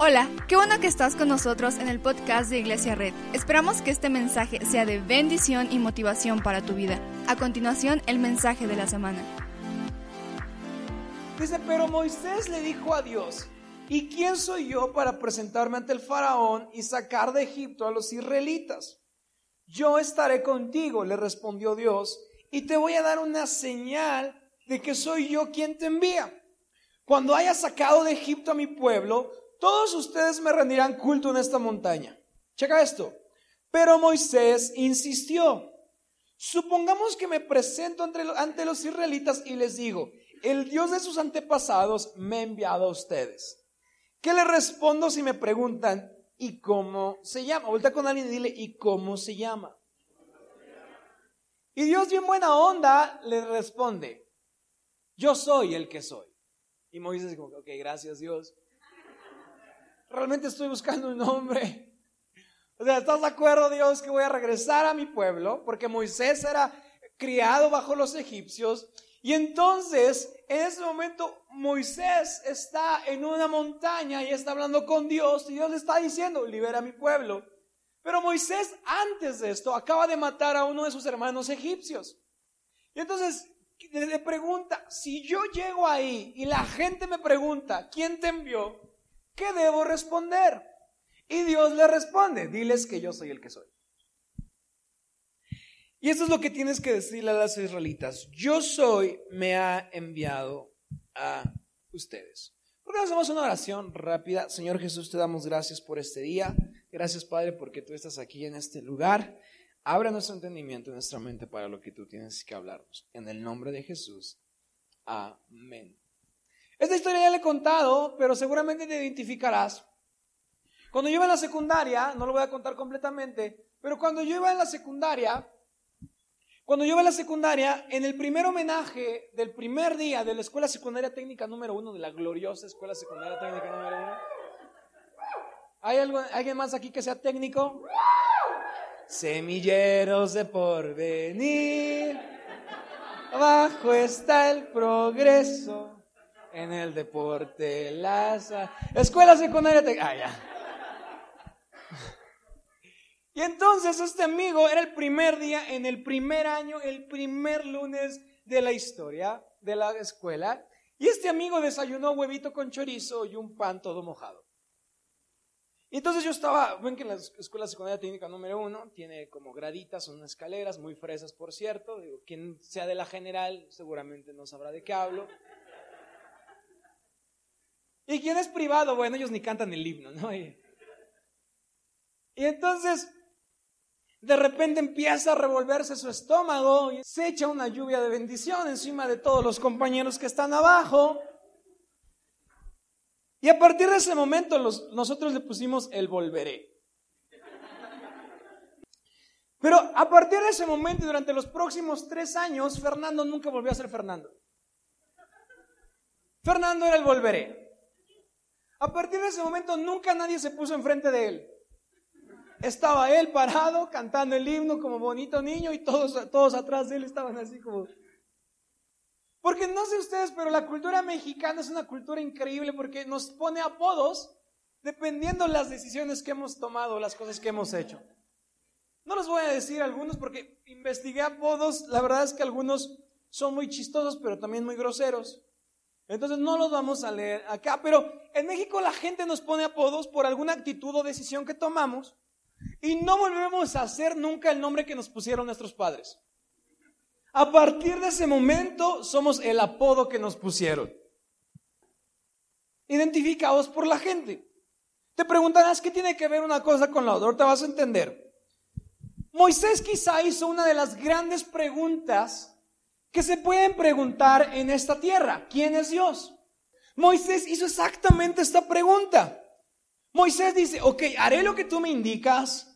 Hola, qué bueno que estás con nosotros en el podcast de Iglesia Red. Esperamos que este mensaje sea de bendición y motivación para tu vida. A continuación, el mensaje de la semana. Dice, pero Moisés le dijo a Dios, ¿y quién soy yo para presentarme ante el faraón y sacar de Egipto a los israelitas? Yo estaré contigo, le respondió Dios, y te voy a dar una señal de que soy yo quien te envía. Cuando haya sacado de Egipto a mi pueblo, todos ustedes me rendirán culto en esta montaña. Checa esto. Pero Moisés insistió. Supongamos que me presento ante, los israelitas y les digo, el Dios de sus antepasados me ha enviado a ustedes. ¿Qué le respondo si me preguntan, ¿y cómo se llama? Vuelta con alguien y dile, ¿y cómo se llama? Y Dios bien buena onda le responde, yo soy el que soy. Y Moisés dice, ok, gracias Dios realmente estoy buscando un nombre. O sea, ¿estás de acuerdo, Dios, que voy a regresar a mi pueblo? Porque Moisés era criado bajo los egipcios. Y entonces, en ese momento, Moisés está en una montaña y está hablando con Dios. Y Dios le está diciendo, libera a mi pueblo. Pero Moisés, antes de esto, acaba de matar a uno de sus hermanos egipcios. Y entonces le pregunta, si yo llego ahí y la gente me pregunta, ¿quién te envió? ¿Qué debo responder? Y Dios le responde, diles que yo soy el que soy. Y eso es lo que tienes que decirle a las israelitas. Yo soy, me ha enviado a ustedes. ¿Por qué hacemos una oración rápida? Señor Jesús, te damos gracias por este día. Gracias, Padre, porque tú estás aquí en este lugar. Abra nuestro entendimiento, nuestra mente para lo que tú tienes que hablarnos. En el nombre de Jesús. Amén. Esta historia ya le he contado, pero seguramente te identificarás. Cuando yo iba en la secundaria, no lo voy a contar completamente, pero cuando yo iba en la secundaria, cuando yo iba en la secundaria, en el primer homenaje del primer día de la Escuela Secundaria Técnica número uno, de la gloriosa Escuela Secundaria Técnica número uno, ¿hay alguien más aquí que sea técnico? Semilleros de porvenir, abajo está el progreso en el deporte, las escuela secundaria. Ah, ya. Y entonces este amigo era el primer día, en el primer año, el primer lunes de la historia de la escuela. Y este amigo desayunó huevito con chorizo y un pan todo mojado. Y entonces yo estaba, ven que en la escuela secundaria técnica número uno tiene como graditas, son escaleras muy fresas, por cierto. Digo, quien sea de la general seguramente no sabrá de qué hablo. ¿Y quién es privado? Bueno, ellos ni cantan el himno, ¿no? Y, entonces, de repente empieza a revolverse su estómago y se echa una lluvia de bendición encima de todos los compañeros que están abajo. Y a partir de ese momento nosotros le pusimos el volveré. Pero a partir de ese momento y durante los próximos tres años, Fernando nunca volvió a ser Fernando. Fernando era el volveré. A partir de ese momento nunca nadie se puso enfrente de él. Estaba él parado cantando el himno como bonito niño y todos, todos atrás de él estaban así como... Porque no sé ustedes, pero la cultura mexicana es una cultura increíble porque nos pone apodos dependiendo las decisiones que hemos tomado, las cosas que hemos hecho. No les voy a decir algunos porque investigué apodos, la verdad es que algunos son muy chistosos, pero también muy groseros. Entonces no los vamos a leer acá, pero en México la gente nos pone apodos por alguna actitud o decisión que tomamos y no volvemos a hacer nunca el nombre que nos pusieron nuestros padres. A partir de ese momento somos el apodo que nos pusieron. Identificados por la gente. Te preguntarás qué tiene que ver una cosa con la otra, te vas a entender. Moisés quizá hizo una de las grandes preguntas que se pueden preguntar en esta tierra. ¿Quién es Dios? Moisés hizo exactamente esta pregunta. Moisés dice, ok, haré lo que tú me indicas,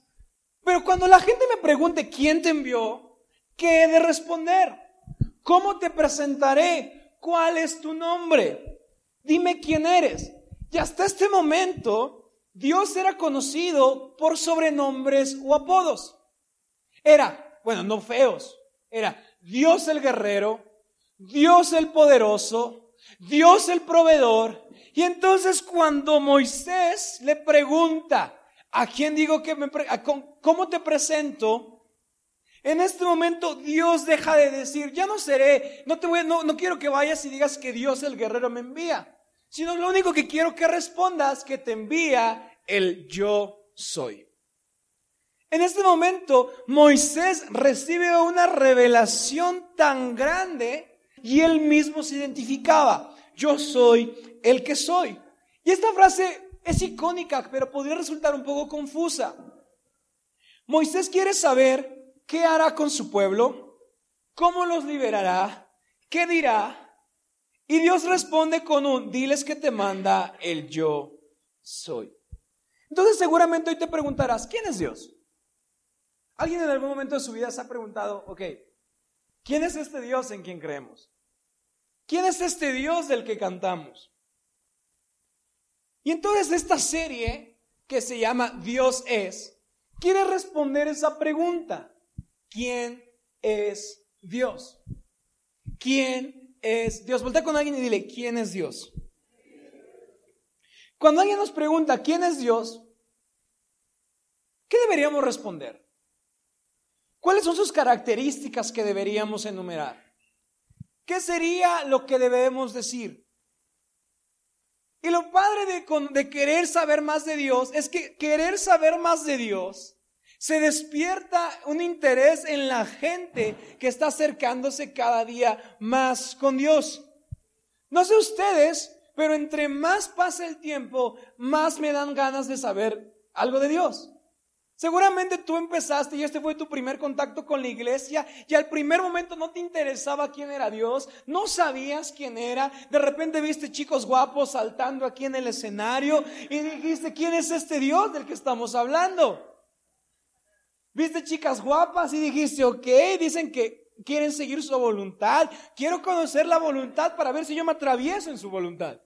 pero cuando la gente me pregunte quién te envió, ¿qué he de responder? ¿Cómo te presentaré? ¿Cuál es tu nombre? Dime quién eres. Y hasta este momento, Dios era conocido por sobrenombres o apodos. Era, bueno, no feos, era Dios el guerrero, Dios el poderoso, Dios el proveedor. Y entonces cuando Moisés le pregunta, ¿a quién digo que me, cómo te presento? En este momento Dios deja de decir, ya no seré, no te voy, no, no quiero que vayas y digas que Dios el guerrero me envía, sino lo único que quiero que respondas que te envía el yo soy. En este momento Moisés recibe una revelación tan grande y él mismo se identificaba, yo soy el que soy. Y esta frase es icónica, pero podría resultar un poco confusa. Moisés quiere saber ¿Qué hará con su pueblo? ¿Cómo los liberará? ¿Qué dirá? Y Dios responde con un, diles que te manda el yo soy. Entonces seguramente hoy te preguntarás, ¿quién es Dios? ¿Alguien en algún momento de su vida se ha preguntado, ok, ¿quién es este Dios en quien creemos? ¿Quién es este Dios del que cantamos? Y entonces esta serie que se llama Dios es, quiere responder esa pregunta. ¿Quién es Dios? ¿Quién es Dios? Voltea con alguien y dile, ¿quién es Dios? Cuando alguien nos pregunta, ¿quién es Dios? ¿Qué deberíamos responder? ¿Cuáles son sus características que deberíamos enumerar? ¿Qué sería lo que debemos decir? Y lo padre de, querer saber más de Dios es que querer saber más de Dios se despierta un interés en la gente que está acercándose cada día más con Dios. No sé ustedes, pero entre más pasa el tiempo, más me dan ganas de saber algo de Dios. Seguramente tú empezaste y este fue tu primer contacto con la iglesia y al primer momento no te interesaba quién era Dios, no sabías quién era, de repente viste chicos guapos saltando aquí en el escenario y dijiste, ¿quién es este Dios del que estamos hablando? Viste chicas guapas y dijiste, ok, dicen que quieren seguir su voluntad. Quiero conocer la voluntad para ver si yo me atravieso en su voluntad.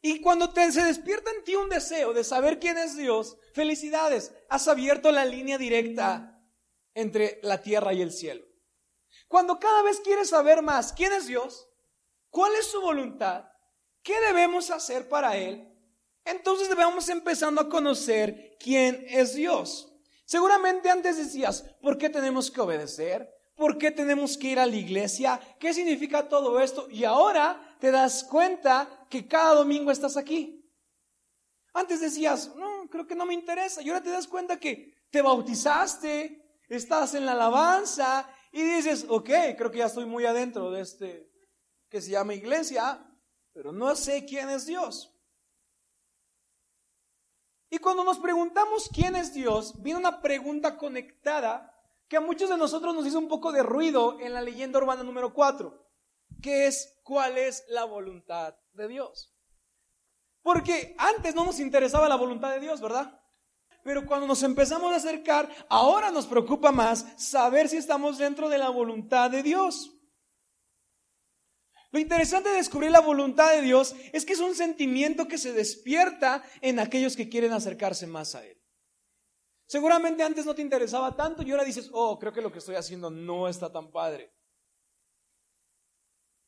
Y cuando te, se despierta en ti un deseo de saber quién es Dios, felicidades, has abierto la línea directa entre la tierra y el cielo. Cuando cada vez quieres saber más quién es Dios, cuál es su voluntad, qué debemos hacer para Él, entonces debemos empezando a conocer quién es Dios. Seguramente antes decías, ¿por qué tenemos que obedecer? ¿Por qué tenemos que ir a la iglesia? ¿Qué significa todo esto? Y ahora te das cuenta que cada domingo estás aquí. Antes decías, no, creo que no me interesa. Y ahora te das cuenta que te bautizaste, estás en la alabanza y dices, ok, creo que ya estoy muy adentro de este que se llama iglesia, pero no sé quién es Dios. Y cuando nos preguntamos quién es Dios, viene una pregunta conectada que a muchos de nosotros nos hizo un poco de ruido en la leyenda urbana número 4, que es cuál es la voluntad de Dios. Porque antes no nos interesaba la voluntad de Dios, ¿verdad? Pero cuando nos empezamos a acercar, ahora nos preocupa más saber si estamos dentro de la voluntad de Dios. Lo interesante de descubrir la voluntad de Dios es que es un sentimiento que se despierta en aquellos que quieren acercarse más a Él. Seguramente antes no te interesaba tanto y ahora dices, oh, creo que lo que estoy haciendo no está tan padre.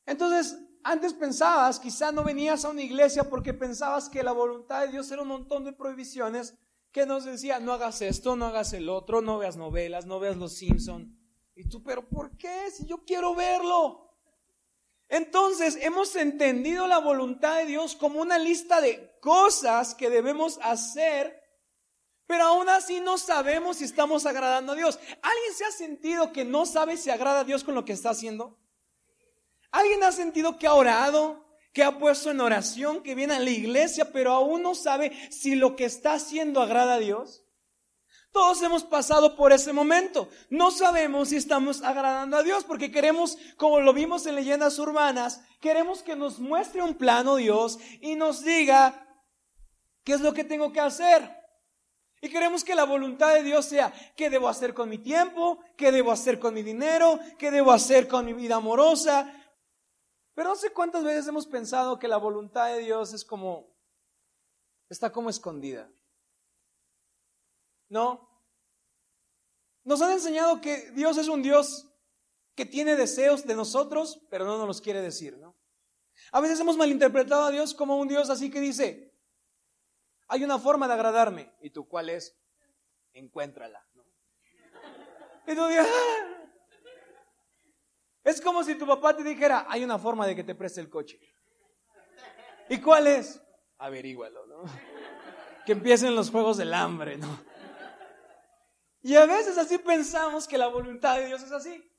Entonces, antes pensabas, quizá no venías a una iglesia porque pensabas que la voluntad de Dios era un montón de prohibiciones que nos decía, no hagas esto, no hagas el otro, no veas novelas, no veas los Simpson. Y tú, pero ¿por qué? Si yo quiero verlo. Entonces hemos entendido la voluntad de Dios como una lista de cosas que debemos hacer, pero aún así no sabemos si estamos agradando a Dios. ¿Alguien se ha sentido que no sabe si agrada a Dios con lo que está haciendo? ¿Alguien ha sentido que ha orado, que ha puesto en oración, que viene a la iglesia, pero aún no sabe si lo que está haciendo agrada a Dios? Todos hemos pasado por ese momento. No sabemos si estamos agradando a Dios porque queremos, como lo vimos en leyendas urbanas, queremos que nos muestre un plano Dios y nos diga qué es lo que tengo que hacer. Y queremos que la voluntad de Dios sea qué debo hacer con mi tiempo, qué debo hacer con mi dinero, qué debo hacer con mi vida amorosa. Pero no sé cuántas veces hemos pensado que la voluntad de Dios es como, está como escondida. ¿No? Nos han enseñado que Dios es un Dios que tiene deseos de nosotros, pero no nos los quiere decir, ¿no? A veces hemos malinterpretado a Dios como un Dios así que dice, hay una forma de agradarme. ¿Y tú cuál es? Encuéntrala. Y tú dices, ah". Es como si tu papá te dijera, hay una forma de que te preste el coche. ¿Y cuál es? Averígualo, ¿no? Que empiecen los juegos del hambre, ¿no? Y a veces así pensamos que la voluntad de Dios es así.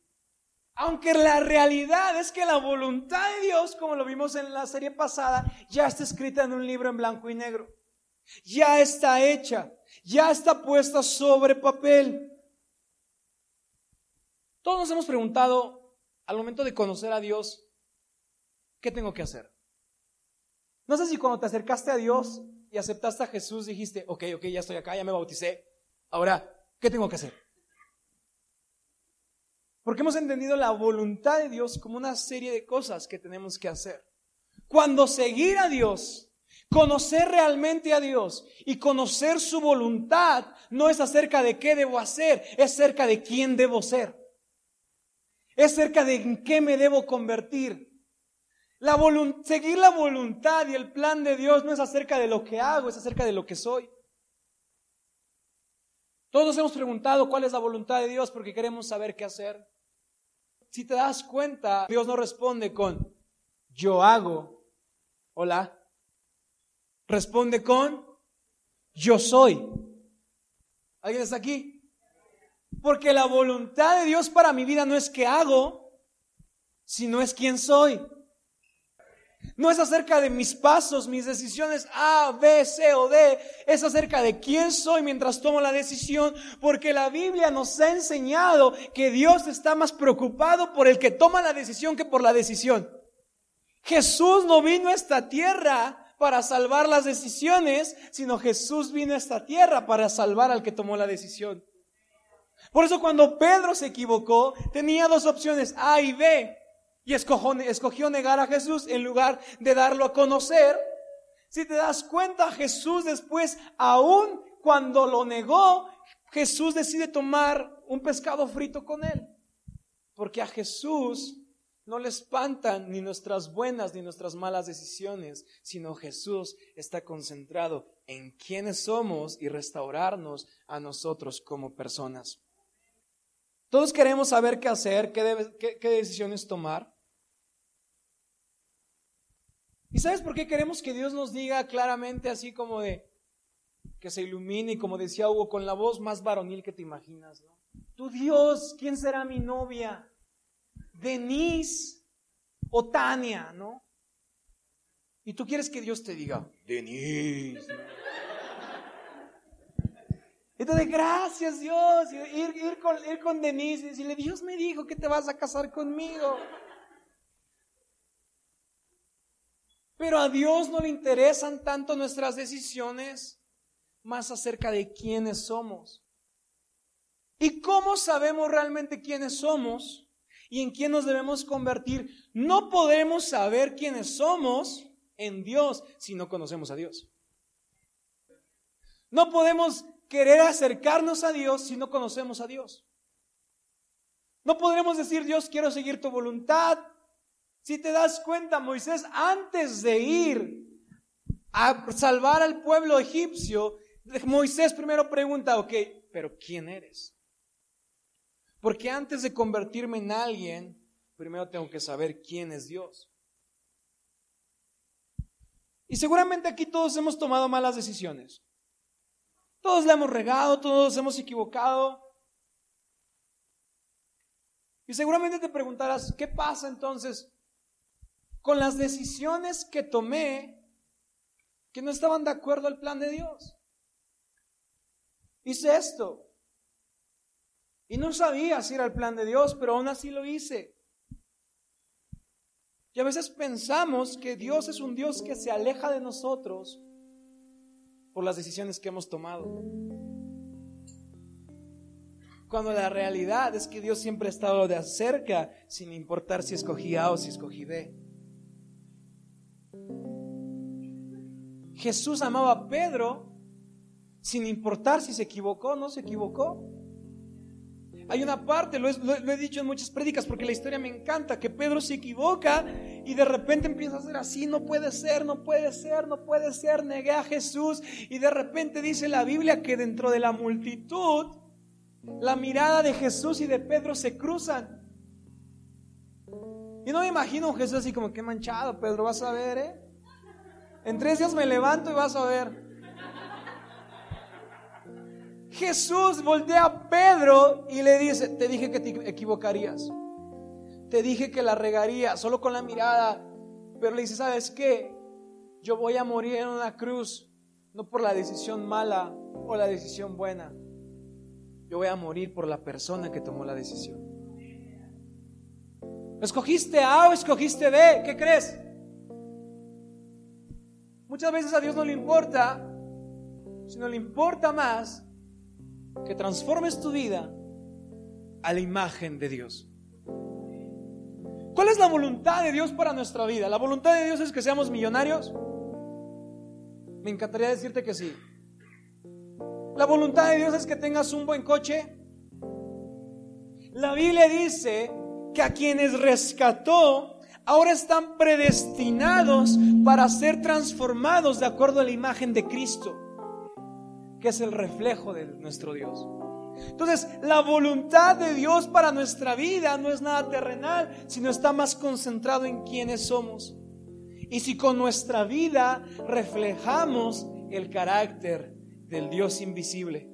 Aunque la realidad es que la voluntad de Dios, como lo vimos en la serie pasada, ya está escrita en un libro en blanco y negro. Ya está hecha, ya está puesta sobre papel. Todos nos hemos preguntado al momento de conocer a Dios, ¿qué tengo que hacer? No sé si cuando te acercaste a Dios y aceptaste a Jesús dijiste, ok, ok, ya estoy acá, ya me bauticé. Ahora, ¿qué tengo que hacer? Porque hemos entendido la voluntad de Dios como una serie de cosas que tenemos que hacer. Cuando seguir a Dios, conocer realmente a Dios y conocer su voluntad no es acerca de qué debo hacer, es acerca de quién debo ser. Es acerca de en qué me debo convertir. La seguir la voluntad y el plan de Dios no es acerca de lo que hago, es acerca de lo que soy. Todos hemos preguntado cuál es la voluntad de Dios porque queremos saber qué hacer. Si te das cuenta, Dios no responde con yo hago. Hola. Responde con yo soy. ¿Alguien está aquí? Porque la voluntad de Dios para mi vida no es que hago, sino es quién soy. No es acerca de mis pasos, mis decisiones A, B, C o D. Es acerca de quién soy mientras tomo la decisión. Porque la Biblia nos ha enseñado que Dios está más preocupado por el que toma la decisión que por la decisión. Jesús no vino a esta tierra para salvar las decisiones, sino Jesús vino a esta tierra para salvar al que tomó la decisión. Por eso cuando Pedro se equivocó, tenía dos opciones, A y B. Y escogió, negar a Jesús en lugar de darlo a conocer. Si te das cuenta, Jesús después, aún cuando lo negó, Jesús decide tomar un pescado frito con él. Porque a Jesús no le espantan ni nuestras buenas ni nuestras malas decisiones, sino Jesús está concentrado en quiénes somos y restaurarnos a nosotros como personas. Todos queremos saber qué hacer, qué, qué decisiones tomar. ¿Y sabes por qué queremos que Dios nos diga claramente así como de que se ilumine como decía Hugo, con la voz más varonil que te imaginas, ¿no? Tu Dios, ¿quién será mi novia? Denise o Tania, ¿no? Y tú quieres que Dios te diga, Denise. Entonces, gracias Dios, ir, ir, con, ir con Denise y decirle, Dios me dijo que te vas a casar conmigo. Pero a Dios no le interesan tanto nuestras decisiones, más acerca de quiénes somos. ¿Y cómo sabemos realmente quiénes somos y en quién nos debemos convertir? No podemos saber quiénes somos en Dios si no conocemos a Dios. No podemos querer acercarnos a Dios si no conocemos a Dios. No podremos decir, Dios, quiero seguir tu voluntad, si te das cuenta, Moisés, antes de ir a salvar al pueblo egipcio, Moisés primero pregunta, ok, pero ¿quién eres? Porque antes de convertirme en alguien, primero tengo que saber quién es Dios. Y seguramente aquí todos hemos tomado malas decisiones. Todos le hemos regado, todos hemos equivocado. Y seguramente te preguntarás, ¿qué pasa entonces con las decisiones que tomé que no estaban de acuerdo al plan de Dios. Hice esto. Y no sabía si era el plan de Dios, pero aún así lo hice. Y a veces pensamos que Dios es un Dios que se aleja de nosotros por las decisiones que hemos tomado. Cuando la realidad es que Dios siempre ha estado de cerca, sin importar si escogí A o si escogí B. Jesús amaba a Pedro sin importar si se equivocó o no se equivocó. Hay una parte, lo, he dicho en muchas prédicas porque la historia me encanta, que Pedro se equivoca y de repente empieza a hacer así, no puede ser, no puede ser, no puede ser, negué a Jesús y de repente dice la Biblia que dentro de la multitud la mirada de Jesús y de Pedro se cruzan. Y no me imagino a Jesús así como que manchado, Pedro, vas a ver, ¿eh? En tres días me levanto y vas a ver. Jesús voltea a Pedro y le dice, te dije que te equivocarías. Te dije que la regaría solo con la mirada. Pero le dice, ¿sabes qué? Yo voy a morir en una cruz, no por la decisión mala o la decisión buena. Yo voy a morir por la persona que tomó la decisión. ¿Escogiste A o escogiste B? ¿Qué crees? Muchas veces a Dios no le importa, sino le importa más que transformes tu vida a la imagen de Dios. ¿Cuál es la voluntad de Dios para nuestra vida? ¿La voluntad de Dios es que seamos millonarios? Me encantaría decirte que sí. ¿La voluntad de Dios es que tengas un buen coche? La Biblia dice que a quienes rescató ahora están predestinados para ser transformados de acuerdo a la imagen de Cristo que es el reflejo de nuestro Dios. Entonces, la voluntad de Dios para nuestra vida no es nada terrenal, sino está más concentrado en quiénes somos. Y si con nuestra vida reflejamos el carácter del Dios invisible.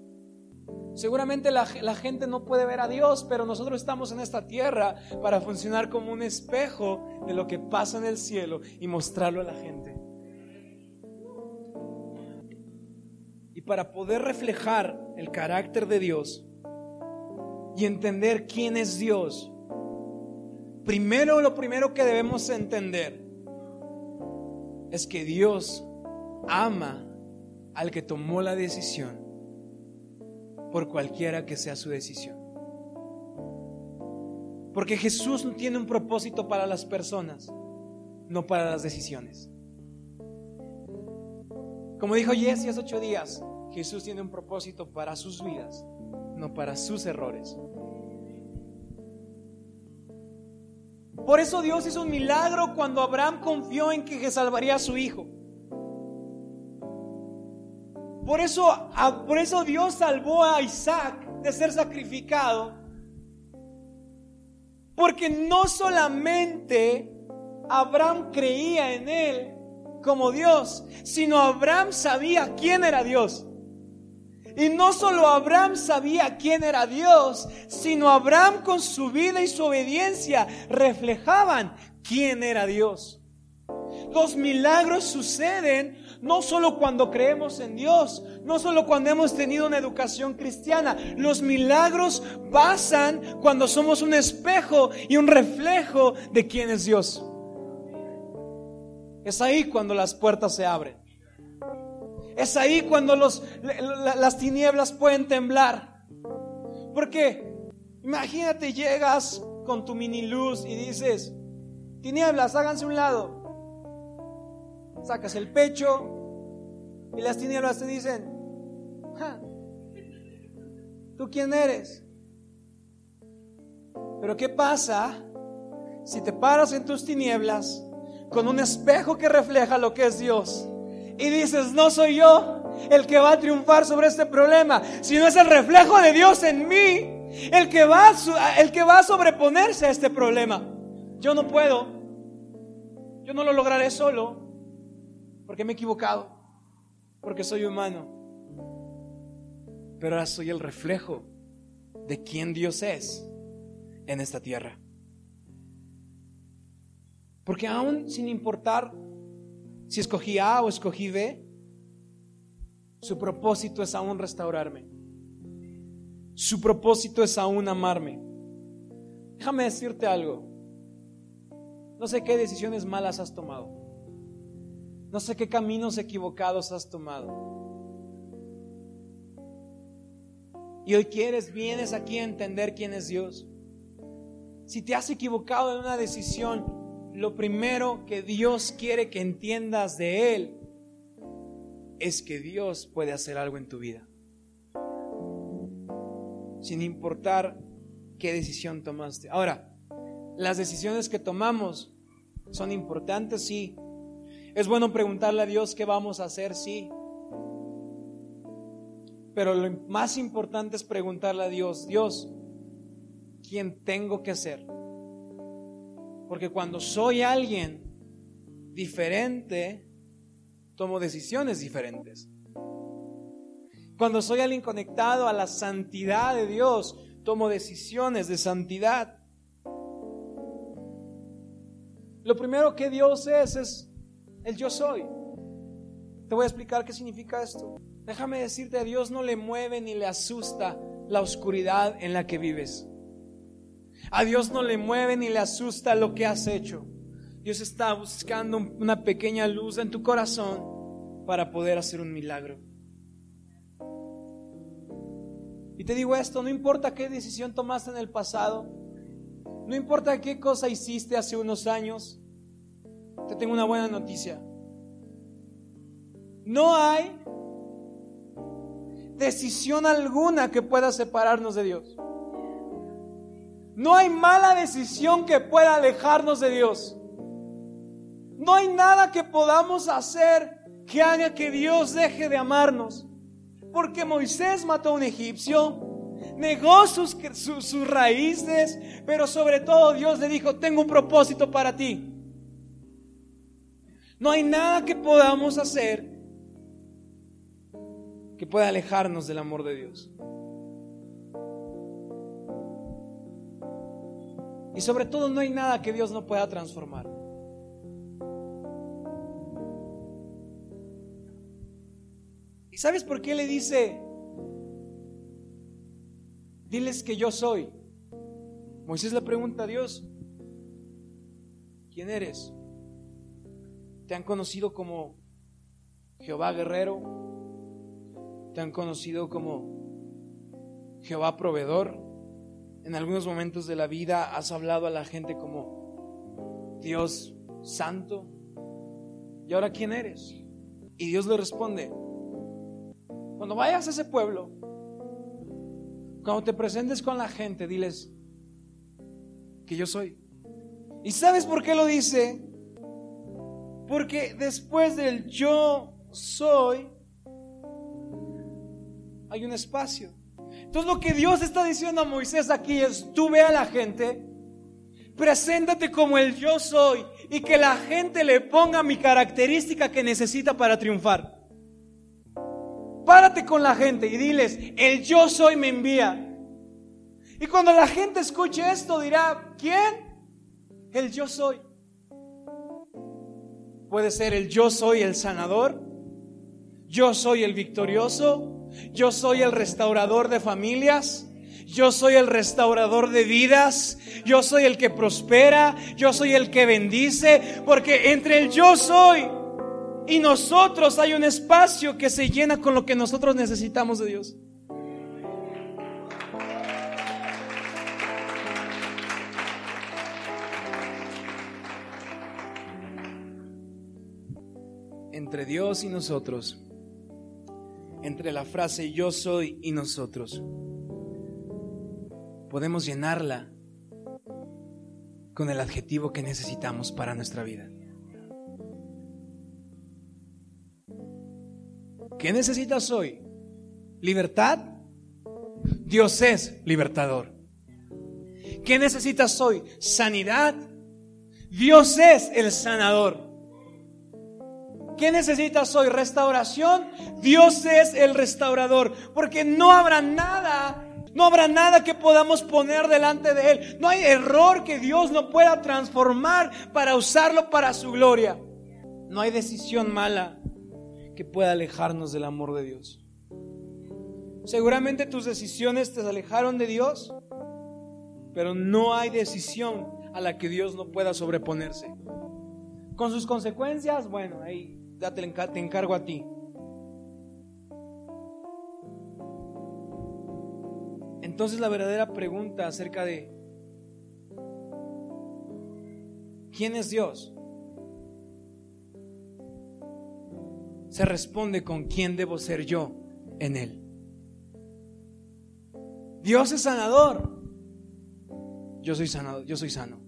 Seguramente la, la, gente no puede ver a Dios, pero nosotros estamos en esta tierra para funcionar como un espejo de lo que pasa en el cielo y mostrarlo a la gente. Para poder reflejar el carácter de Dios y entender quién es Dios, primero lo primero que debemos entender es que Dios ama al que tomó la decisión, por cualquiera que sea su decisión. Porque Jesús tiene un propósito para las personas, no para las decisiones. Como dijo Jesse hace ocho días, Jesús tiene un propósito para sus vidas, no para sus errores. Por eso Dios hizo un milagro cuando Abraham confió en que salvaría a su hijo. Por eso, por eso Dios salvó a Isaac de ser sacrificado. Porque no solamente Abraham creía en él como Dios, sino Abraham sabía quién era Dios. Y no solo Abraham sabía quién era Dios, sino Abraham con su vida y su obediencia reflejaban quién era Dios. Los milagros suceden no solo cuando creemos en Dios, no solo cuando hemos tenido una educación cristiana. Los milagros pasan cuando somos un espejo y un reflejo de quién es Dios. Es ahí cuando las puertas se abren. Es ahí cuando los, las tinieblas pueden temblar. Porque imagínate, llegas con tu mini luz y dices, tinieblas, háganse un lado. Sacas el pecho y las tinieblas te dicen, ¿tú quién eres? Pero ¿qué pasa si te paras en tus tinieblas con un espejo que refleja lo que es Dios? Y dices, no soy yo el que va a triunfar sobre este problema, sino es el reflejo de Dios en mí, el que va a, el que va a sobreponerse a este problema. Yo no puedo, yo no lo lograré solo, porque me he equivocado, porque soy humano. Pero ahora soy el reflejo de quién Dios es en esta tierra. Porque aún sin importar si escogí A o escogí B, su propósito es aún restaurarme. Su propósito es aún amarme. Déjame decirte algo. No sé qué decisiones malas has tomado. No sé qué caminos equivocados has tomado. Y hoy quieres, vienes aquí a entender quién es Dios. Si te has equivocado en una decisión, lo primero que Dios quiere que entiendas de Él es que Dios puede hacer algo en tu vida. Sin importar qué decisión tomaste. Ahora, las decisiones que tomamos son importantes, sí. Es bueno preguntarle a Dios qué vamos a hacer, sí. Pero lo más importante es preguntarle a Dios, Dios, ¿quién tengo que ser? Porque cuando soy alguien diferente, tomo decisiones diferentes. Cuando soy alguien conectado a la santidad de Dios, tomo decisiones de santidad. Lo primero que Dios es es el yo soy. Te voy a explicar qué significa esto. Déjame decirte, a Dios no le mueve ni le asusta la oscuridad en la que vives. A Dios no le mueve ni le asusta lo que has hecho. Dios está buscando una pequeña luz en tu corazón para poder hacer un milagro. Y te digo esto, no importa qué decisión tomaste en el pasado, no importa qué cosa hiciste hace unos años, te tengo una buena noticia. No hay decisión alguna que pueda separarnos de Dios. No hay mala decisión que pueda alejarnos de Dios. No hay nada que podamos hacer que haga que Dios deje de amarnos. Porque Moisés mató a un egipcio, negó sus, sus, raíces, pero sobre todo Dios le dijo, tengo un propósito para ti. No hay nada que podamos hacer que pueda alejarnos del amor de Dios. Y sobre todo no hay nada que Dios no pueda transformar. sabes por qué le dice, diles que yo soy? Moisés le pregunta a Dios, ¿quién eres? ¿Te han conocido como Jehová guerrero? ¿Te han conocido como Jehová proveedor? En algunos momentos de la vida has hablado a la gente como Dios santo. ¿Y ahora quién eres? Y Dios le responde, cuando vayas a ese pueblo, cuando te presentes con la gente, diles que yo soy. ¿Y sabes por qué lo dice? Porque después del yo soy, hay un espacio. Entonces lo que Dios está diciendo a Moisés aquí es, tú ve a la gente, preséntate como el yo soy y que la gente le ponga mi característica que necesita para triunfar. Párate con la gente y diles, el yo soy me envía. Y cuando la gente escuche esto dirá, ¿quién? El yo soy. Puede ser el yo soy el sanador, yo soy el victorioso, yo soy el restaurador de familias, yo soy el restaurador de vidas, yo soy el que prospera, yo soy el que bendice, porque entre el yo soy y nosotros hay un espacio que se llena con lo que nosotros necesitamos de Dios. Entre Dios y nosotros, entre la frase yo soy y nosotros, podemos llenarla con el adjetivo que necesitamos para nuestra vida. ¿Qué necesitas hoy? ¿Libertad? Dios es libertador. ¿Qué necesitas hoy? ¿Sanidad? Dios es el sanador. ¿Qué necesitas hoy? ¿Restauración? Dios es el restaurador. Porque no habrá nada, no habrá nada que podamos poner delante de Él. No hay error que Dios no pueda transformar para usarlo para su gloria. No hay decisión mala que pueda alejarnos del amor de Dios. Seguramente tus decisiones te alejaron de Dios, pero no hay decisión a la que Dios no pueda sobreponerse. Con sus consecuencias, bueno, ahí ya te, te encargo a ti. Entonces la verdadera pregunta acerca de ¿quién es Dios? se responde con quién debo ser yo en Él. Dios es sanador. yo soy sano, yo soy sano.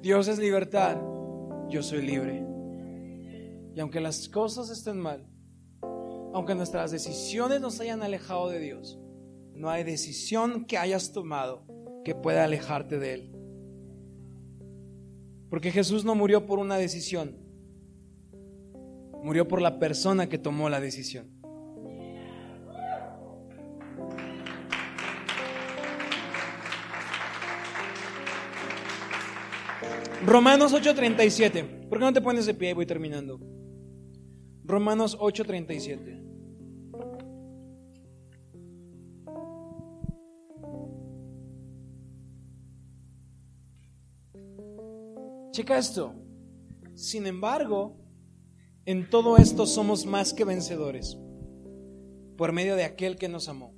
Dios es libertad, yo soy libre. Y aunque las cosas estén mal, aunque nuestras decisiones nos hayan alejado de Dios, no hay decisión que hayas tomado que pueda alejarte de Él. Porque Jesús no murió por una decisión, murió por la persona que tomó la decisión. Romanos 8:37. ¿Por qué no te pones de pie voy terminando? Romanos 8:37. Checa esto. Sin embargo, en todo esto somos más que vencedores por medio de aquel que nos amó.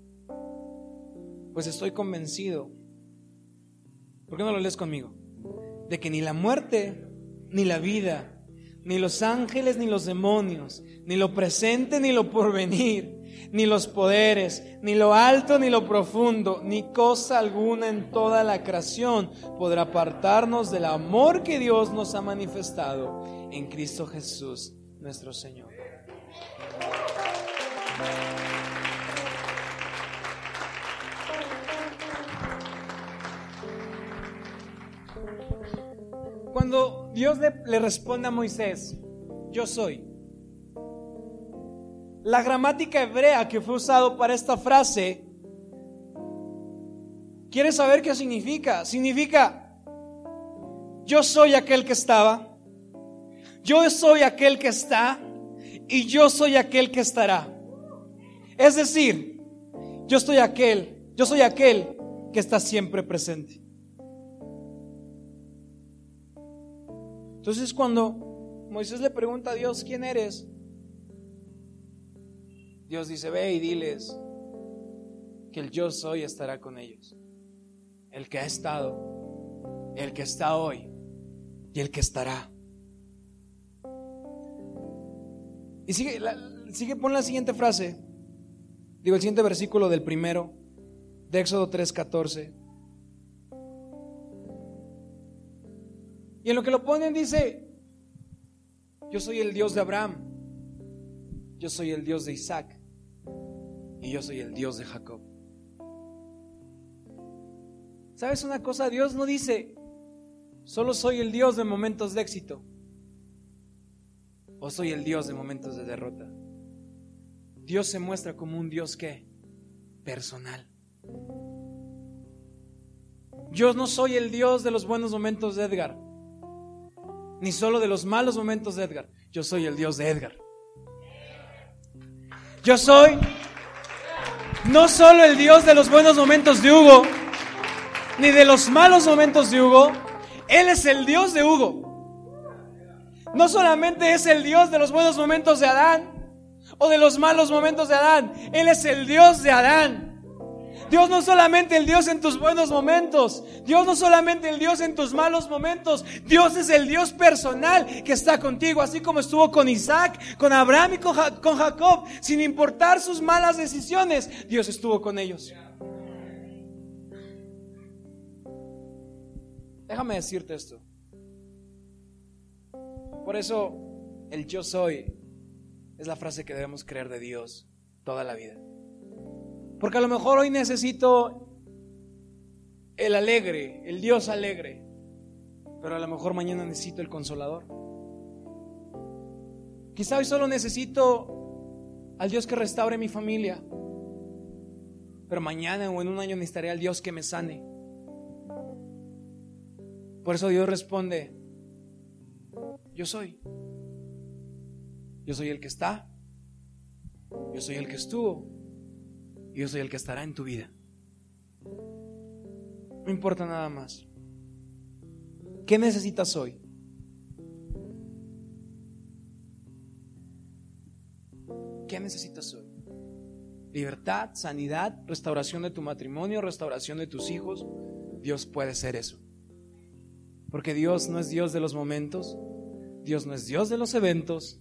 Pues estoy convencido. ¿Por qué no lo lees conmigo? de que ni la muerte, ni la vida, ni los ángeles, ni los demonios, ni lo presente, ni lo porvenir, ni los poderes, ni lo alto, ni lo profundo, ni cosa alguna en toda la creación podrá apartarnos del amor que Dios nos ha manifestado en Cristo Jesús, nuestro Señor. Cuando Dios le, responde a Moisés, yo soy. La gramática hebrea que fue usado para esta frase, ¿quieres saber qué significa? Significa, yo soy aquel que estaba, yo soy aquel que está y yo soy aquel que estará. Es decir, yo estoy aquel, yo soy aquel que está siempre presente. Entonces cuando Moisés le pregunta a Dios, ¿quién eres? Dios dice, ve y diles que el yo soy estará con ellos. El que ha estado, el que está hoy y el que estará. Y sigue, sigue pon la siguiente frase. Digo, el siguiente versículo del primero, de Éxodo 3:14. Y en lo que lo ponen dice, yo soy el Dios de Abraham, yo soy el Dios de Isaac y yo soy el Dios de Jacob. ¿Sabes una cosa? Dios no dice, solo soy el Dios de momentos de éxito o soy el Dios de momentos de derrota. Dios se muestra como un Dios que personal. Yo no soy el Dios de los buenos momentos de Edgar ni solo de los malos momentos de Edgar. Yo soy el Dios de Edgar. Yo soy no solo el Dios de los buenos momentos de Hugo, ni de los malos momentos de Hugo. Él es el Dios de Hugo. No solamente es el Dios de los buenos momentos de Adán o de los malos momentos de Adán. Él es el Dios de Adán. Dios no solamente el Dios en tus buenos momentos, Dios no solamente el Dios en tus malos momentos, Dios es el Dios personal que está contigo, así como estuvo con Isaac, con Abraham y con, Jacob, sin importar sus malas decisiones, Dios estuvo con ellos. Déjame decirte esto. Por eso el yo soy es la frase que debemos creer de Dios toda la vida. Porque a lo mejor hoy necesito el alegre, el Dios alegre, pero a lo mejor mañana necesito el consolador. Quizá hoy solo necesito al Dios que restaure mi familia, pero mañana o en un año necesitaré al Dios que me sane. Por eso Dios responde, yo soy. Yo soy el que está. Yo soy el que estuvo yo soy el que estará en tu vida. No importa nada más. ¿Qué necesitas hoy? ¿Qué necesitas hoy? Libertad, sanidad, restauración de tu matrimonio, restauración de tus hijos. Dios puede ser eso. Porque Dios no es Dios de los momentos, Dios no es Dios de los eventos,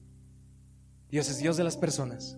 Dios es Dios de las personas.